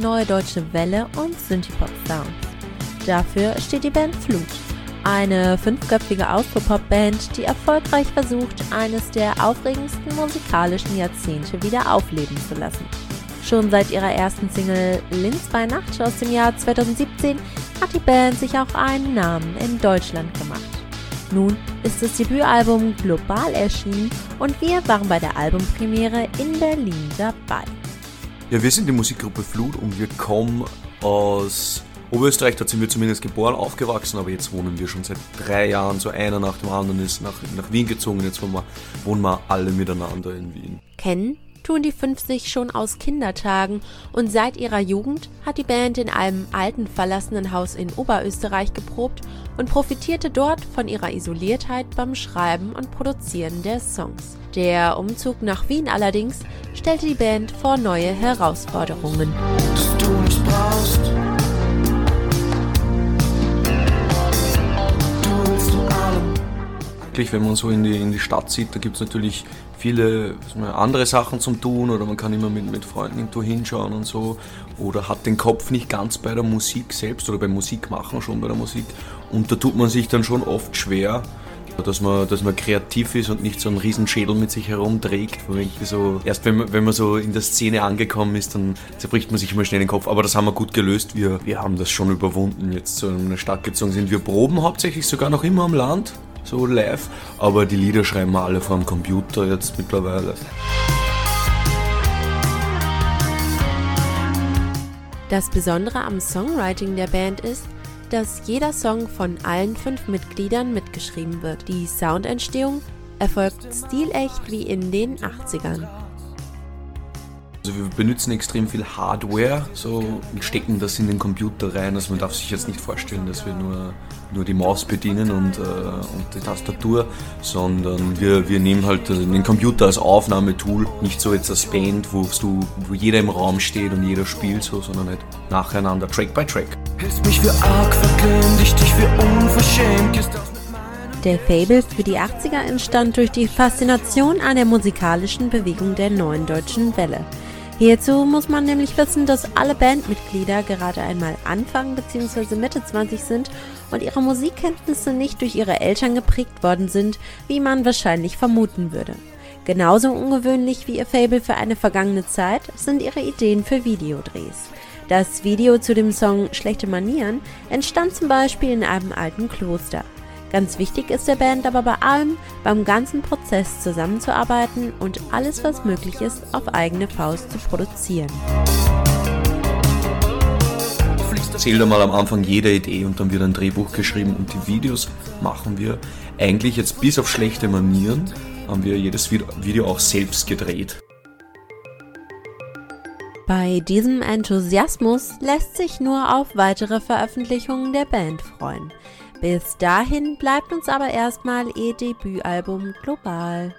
neue deutsche Welle und Synthie-Pop-Sounds. Dafür steht die Band Flut, eine fünfköpfige Aufpop-Band, die erfolgreich versucht, eines der aufregendsten musikalischen Jahrzehnte wieder aufleben zu lassen. Schon seit ihrer ersten Single Linz bei Nacht aus dem Jahr 2017 hat die Band sich auch einen Namen in Deutschland gemacht. Nun ist das Debütalbum global erschienen und wir waren bei der Albumpremiere in Berlin dabei. Ja, wir sind die Musikgruppe Flut und wir kommen aus Oberösterreich, da sind wir zumindest geboren, aufgewachsen, aber jetzt wohnen wir schon seit drei Jahren, so einer nach dem anderen ist nach, nach Wien gezogen, jetzt wohnen wir, wohnen wir alle miteinander in Wien. Kennen tun die 50 schon aus Kindertagen und seit ihrer Jugend hat die Band in einem alten verlassenen Haus in Oberösterreich geprobt und profitierte dort von ihrer Isoliertheit beim Schreiben und Produzieren der Songs. Der Umzug nach Wien allerdings stellte die Band vor neue Herausforderungen. Dass du nicht brauchst. Wenn man so in die, in die Stadt zieht, da gibt es natürlich viele andere Sachen zum Tun oder man kann immer mit, mit Freunden irgendwo hinschauen und so oder hat den Kopf nicht ganz bei der Musik selbst oder beim Musikmachen schon bei der Musik und da tut man sich dann schon oft schwer, dass man, dass man kreativ ist und nicht so einen Riesenschädel mit sich herumträgt. So, erst wenn man, wenn man so in der Szene angekommen ist, dann zerbricht man sich immer schnell den Kopf. Aber das haben wir gut gelöst. Wir, wir haben das schon überwunden. Jetzt zu einer Stadt gezogen sind. Wir proben hauptsächlich sogar noch immer am Land so live, aber die Lieder schreiben wir alle vor dem Computer jetzt mittlerweile. Das Besondere am Songwriting der Band ist, dass jeder Song von allen fünf Mitgliedern mitgeschrieben wird. Die Soundentstehung erfolgt stilecht wie in den 80ern. Also wir benutzen extrem viel Hardware so, und stecken das in den Computer rein. Also man darf sich jetzt nicht vorstellen, dass wir nur, nur die Maus bedienen und, äh, und die Tastatur, sondern wir, wir nehmen halt den Computer als Aufnahmetool, nicht so jetzt als Band, wo, du, wo jeder im Raum steht und jeder spielt so, sondern halt nacheinander, Track by Track. Hältst mich für arg ich dich für unverschämt, der Fable für die 80er entstand durch die Faszination an der musikalischen Bewegung der neuen deutschen Welle. Hierzu muss man nämlich wissen, dass alle Bandmitglieder gerade einmal Anfang bzw. Mitte 20 sind und ihre Musikkenntnisse nicht durch ihre Eltern geprägt worden sind, wie man wahrscheinlich vermuten würde. Genauso ungewöhnlich wie ihr Fable für eine vergangene Zeit sind ihre Ideen für Videodrehs. Das Video zu dem Song Schlechte Manieren entstand zum Beispiel in einem alten Kloster. Ganz wichtig ist der Band aber bei allem, beim ganzen Prozess zusammenzuarbeiten und alles, was möglich ist, auf eigene Faust zu produzieren. Zähl da mal am Anfang jede Idee und dann wird ein Drehbuch geschrieben und die Videos machen wir eigentlich jetzt bis auf schlechte Manieren, haben wir jedes Video auch selbst gedreht. Bei diesem Enthusiasmus lässt sich nur auf weitere Veröffentlichungen der Band freuen. Bis dahin bleibt uns aber erstmal ihr Debütalbum global.